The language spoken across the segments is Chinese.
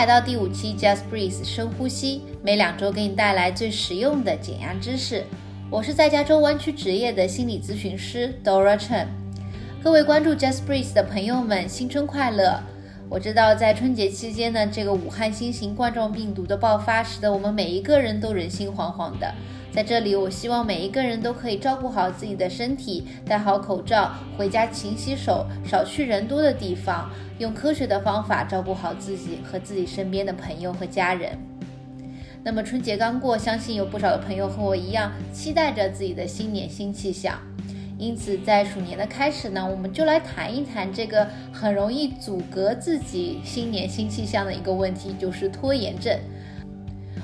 来到第五期 Just Breathe 深呼吸，每两周给你带来最实用的减压知识。我是在加州湾区职业的心理咨询师 Dora Chen。各位关注 Just Breathe 的朋友们，新春快乐！我知道在春节期间呢，这个武汉新型冠状病毒的爆发，使得我们每一个人都人心惶惶的。在这里，我希望每一个人都可以照顾好自己的身体，戴好口罩，回家勤洗手，少去人多的地方，用科学的方法照顾好自己和自己身边的朋友和家人。那么春节刚过，相信有不少的朋友和我一样，期待着自己的新年新气象。因此，在鼠年的开始呢，我们就来谈一谈这个很容易阻隔自己新年新气象的一个问题，就是拖延症。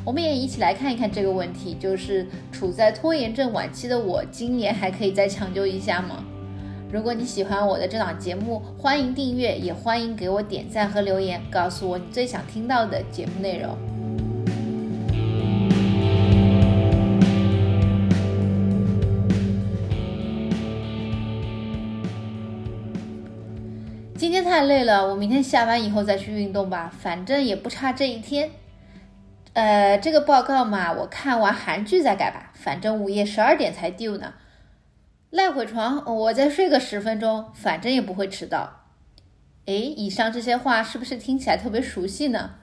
我们也一起来看一看这个问题，就是处在拖延症晚期的我，今年还可以再抢救一下吗？如果你喜欢我的这档节目，欢迎订阅，也欢迎给我点赞和留言，告诉我你最想听到的节目内容。累了，我明天下班以后再去运动吧，反正也不差这一天。呃，这个报告嘛，我看完韩剧再改吧，反正午夜十二点才 due 呢。赖会床，我再睡个十分钟，反正也不会迟到。哎，以上这些话是不是听起来特别熟悉呢？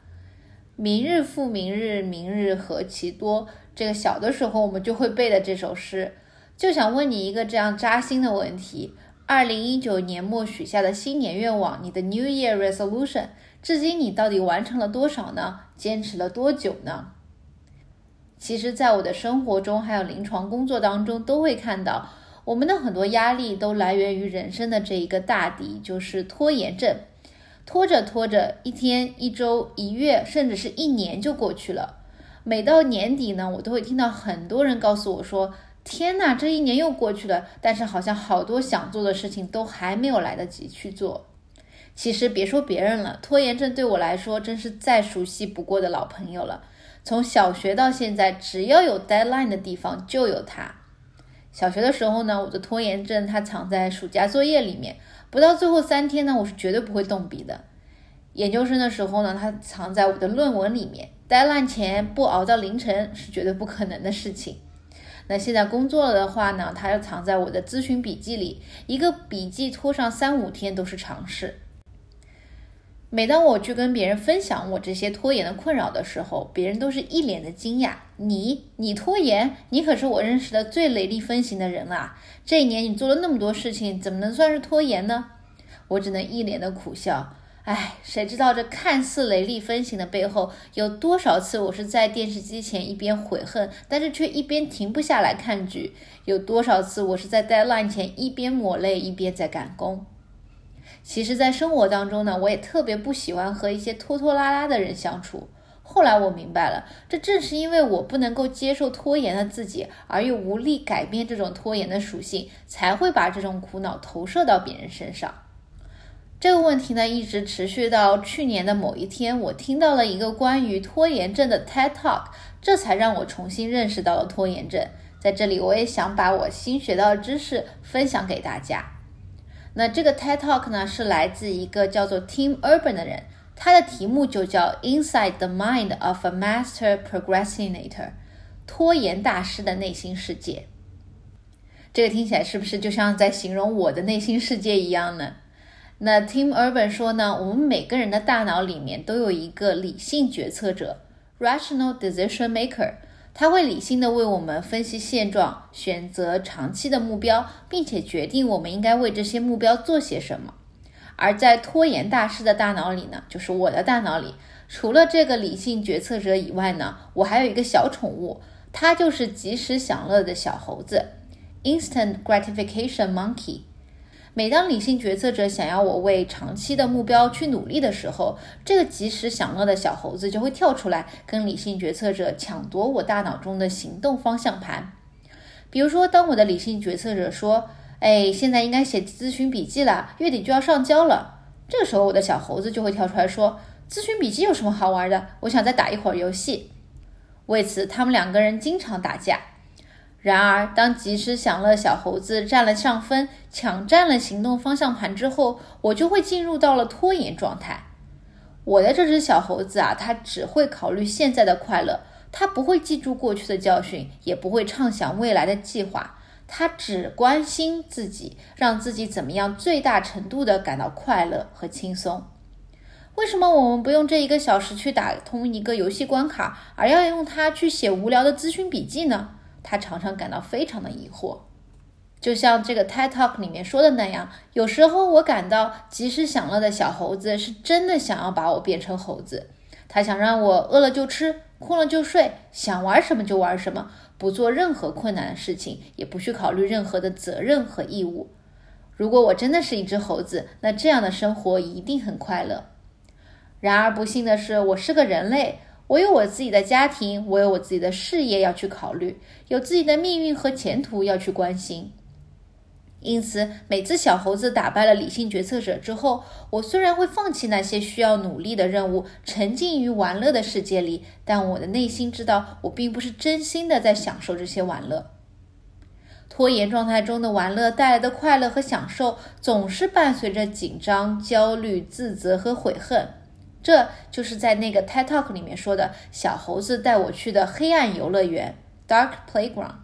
明日复明日，明日何其多。这个小的时候我们就会背的这首诗，就想问你一个这样扎心的问题：二零一九年末许下的新年愿望，你的 New Year Resolution。至今你到底完成了多少呢？坚持了多久呢？其实，在我的生活中，还有临床工作当中，都会看到我们的很多压力都来源于人生的这一个大敌，就是拖延症。拖着拖着，一天、一周、一月，甚至是一年就过去了。每到年底呢，我都会听到很多人告诉我说：“天哪，这一年又过去了，但是好像好多想做的事情都还没有来得及去做。”其实别说别人了，拖延症对我来说真是再熟悉不过的老朋友了。从小学到现在，只要有 deadline 的地方就有它。小学的时候呢，我的拖延症它藏在暑假作业里面，不到最后三天呢，我是绝对不会动笔的。研究生的时候呢，它藏在我的论文里面，deadline 前不熬到凌晨是绝对不可能的事情。那现在工作了的话呢，它又藏在我的咨询笔记里，一个笔记拖上三五天都是常事。每当我去跟别人分享我这些拖延的困扰的时候，别人都是一脸的惊讶。你，你拖延？你可是我认识的最雷厉风行的人啊！这一年你做了那么多事情，怎么能算是拖延呢？我只能一脸的苦笑。唉，谁知道这看似雷厉风行的背后，有多少次我是在电视机前一边悔恨，但是却一边停不下来看剧？有多少次我是在待烂前一边抹泪一边在赶工？其实，在生活当中呢，我也特别不喜欢和一些拖拖拉拉的人相处。后来我明白了，这正是因为我不能够接受拖延的自己，而又无力改变这种拖延的属性，才会把这种苦恼投射到别人身上。这个问题呢，一直持续到去年的某一天，我听到了一个关于拖延症的 TED Talk，这才让我重新认识到了拖延症。在这里，我也想把我新学到的知识分享给大家。那这个 TED Talk 呢，是来自一个叫做 Tim Urban 的人，他的题目就叫 Inside the Mind of a Master Procrastinator，拖延大师的内心世界。这个听起来是不是就像在形容我的内心世界一样呢？那 Tim Urban 说呢，我们每个人的大脑里面都有一个理性决策者 （Rational Decision Maker）。他会理性的为我们分析现状，选择长期的目标，并且决定我们应该为这些目标做些什么。而在拖延大师的大脑里呢，就是我的大脑里，除了这个理性决策者以外呢，我还有一个小宠物，它就是及时享乐的小猴子，Instant Gratification Monkey。每当理性决策者想要我为长期的目标去努力的时候，这个及时享乐的小猴子就会跳出来，跟理性决策者抢夺我大脑中的行动方向盘。比如说，当我的理性决策者说：“哎，现在应该写咨询笔记了，月底就要上交了。”这个时候，我的小猴子就会跳出来说：“咨询笔记有什么好玩的？我想再打一会儿游戏。”为此，他们两个人经常打架。然而，当及时享乐小猴子占了上风，抢占了行动方向盘之后，我就会进入到了拖延状态。我的这只小猴子啊，它只会考虑现在的快乐，它不会记住过去的教训，也不会畅想未来的计划，它只关心自己，让自己怎么样最大程度的感到快乐和轻松。为什么我们不用这一个小时去打通一个游戏关卡，而要用它去写无聊的咨询笔记呢？他常常感到非常的疑惑。就像这个 TED Talk 里面说的那样，有时候我感到及时享乐的小猴子是真的想要把我变成猴子。他想让我饿了就吃，困了就睡，想玩什么就玩什么，不做任何困难的事情，也不去考虑任何的责任和义务。如果我真的是一只猴子，那这样的生活一定很快乐。然而不幸的是，我是个人类。我有我自己的家庭，我有我自己的事业要去考虑，有自己的命运和前途要去关心。因此，每次小猴子打败了理性决策者之后，我虽然会放弃那些需要努力的任务，沉浸于玩乐的世界里，但我的内心知道，我并不是真心的在享受这些玩乐。拖延状态中的玩乐带来的快乐和享受，总是伴随着紧张、焦虑、自责和悔恨。这就是在那个 TED Talk 里面说的小猴子带我去的黑暗游乐园 （Dark Playground）。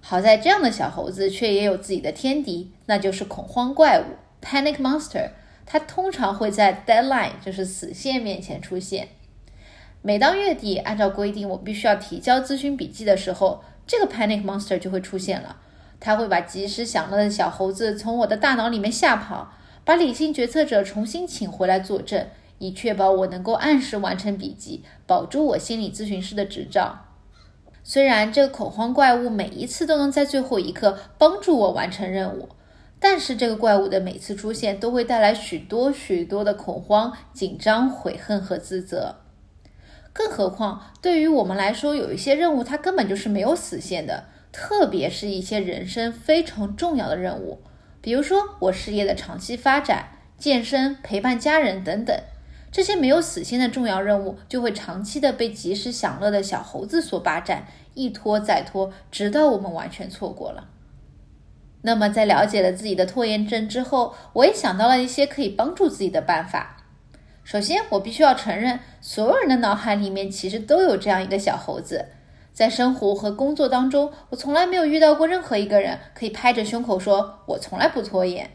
好在这样的小猴子却也有自己的天敌，那就是恐慌怪物 （Panic Monster）。它通常会在 deadline，就是死线面前出现。每当月底，按照规定我必须要提交咨询笔记的时候，这个 Panic Monster 就会出现了。它会把及时享乐的小猴子从我的大脑里面吓跑，把理性决策者重新请回来作证，以确保我能够按时完成笔记，保住我心理咨询师的执照。虽然这个恐慌怪物每一次都能在最后一刻帮助我完成任务，但是这个怪物的每次出现都会带来许多许多的恐慌、紧张、悔恨和自责。更何况，对于我们来说，有一些任务它根本就是没有死线的，特别是一些人生非常重要的任务，比如说我事业的长期发展、健身、陪伴家人等等。这些没有死心的重要任务，就会长期的被及时享乐的小猴子所霸占，一拖再拖，直到我们完全错过了。那么，在了解了自己的拖延症之后，我也想到了一些可以帮助自己的办法。首先，我必须要承认，所有人的脑海里面其实都有这样一个小猴子。在生活和工作当中，我从来没有遇到过任何一个人可以拍着胸口说：“我从来不拖延。”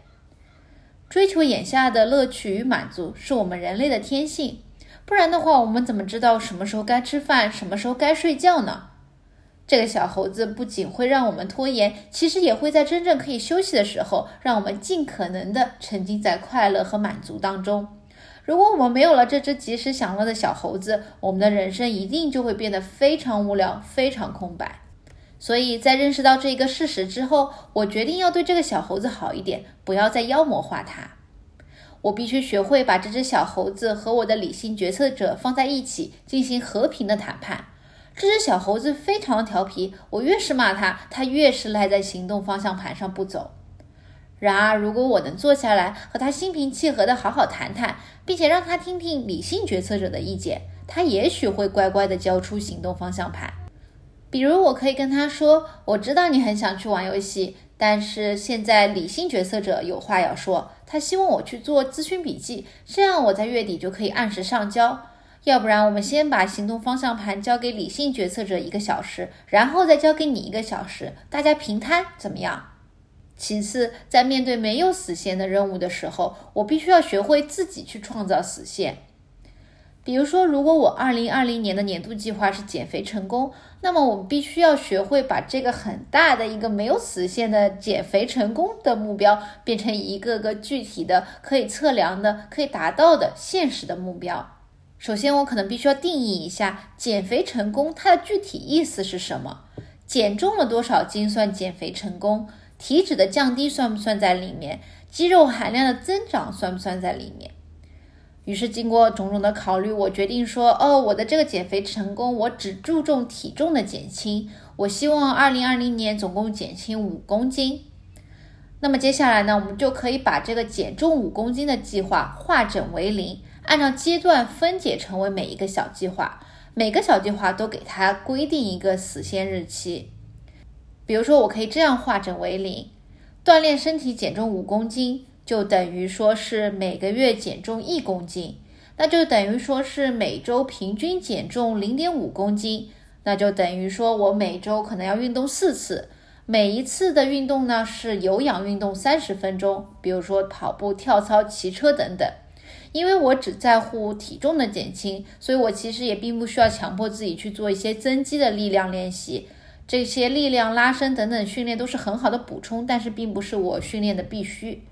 追求眼下的乐趣与满足是我们人类的天性，不然的话，我们怎么知道什么时候该吃饭，什么时候该睡觉呢？这个小猴子不仅会让我们拖延，其实也会在真正可以休息的时候，让我们尽可能的沉浸在快乐和满足当中。如果我们没有了这只及时享乐的小猴子，我们的人生一定就会变得非常无聊，非常空白。所以在认识到这一个事实之后，我决定要对这个小猴子好一点，不要再妖魔化它。我必须学会把这只小猴子和我的理性决策者放在一起，进行和平的谈判。这只小猴子非常调皮，我越是骂它，它越是赖在行动方向盘上不走。然而，如果我能坐下来和他心平气和的好好谈谈，并且让他听听理性决策者的意见，他也许会乖乖的交出行动方向盘。比如，我可以跟他说：“我知道你很想去玩游戏，但是现在理性决策者有话要说，他希望我去做咨询笔记，这样我在月底就可以按时上交。要不然，我们先把行动方向盘交给理性决策者一个小时，然后再交给你一个小时，大家平摊，怎么样？其次，在面对没有死线的任务的时候，我必须要学会自己去创造死线。”比如说，如果我二零二零年的年度计划是减肥成功，那么我必须要学会把这个很大的一个没有实现的减肥成功的目标，变成一个个具体的、可以测量的、可以达到的现实的目标。首先，我可能必须要定义一下减肥成功它的具体意思是什么，减重了多少斤算减肥成功，体脂的降低算不算在里面，肌肉含量的增长算不算在里面。于是，经过种种的考虑，我决定说：“哦，我的这个减肥成功，我只注重体重的减轻。我希望二零二零年总共减轻五公斤。那么接下来呢，我们就可以把这个减重五公斤的计划化整为零，按照阶段分解成为每一个小计划。每个小计划都给它规定一个死线日期。比如说，我可以这样化整为零：锻炼身体减重五公斤。”就等于说是每个月减重一公斤，那就等于说是每周平均减重零点五公斤，那就等于说我每周可能要运动四次，每一次的运动呢是有氧运动三十分钟，比如说跑步、跳操、骑车等等。因为我只在乎体重的减轻，所以我其实也并不需要强迫自己去做一些增肌的力量练习。这些力量拉伸等等训练都是很好的补充，但是并不是我训练的必须。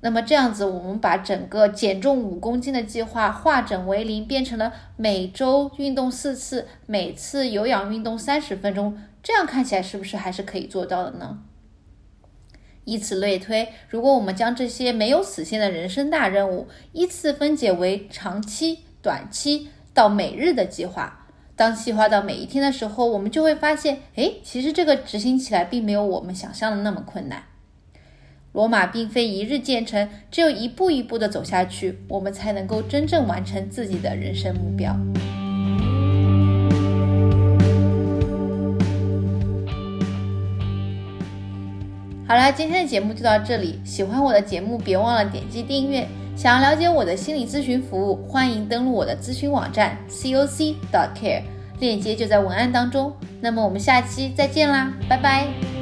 那么这样子，我们把整个减重五公斤的计划化整为零，变成了每周运动四次，每次有氧运动三十分钟，这样看起来是不是还是可以做到的呢？以此类推，如果我们将这些没有死线的人生大任务依次分解为长期、短期到每日的计划，当细化到每一天的时候，我们就会发现，哎，其实这个执行起来并没有我们想象的那么困难。罗马并非一日建成，只有一步一步的走下去，我们才能够真正完成自己的人生目标。好了，今天的节目就到这里。喜欢我的节目，别忘了点击订阅。想要了解我的心理咨询服务，欢迎登录我的咨询网站 coc dot care，链接就在文案当中。那么我们下期再见啦，拜拜。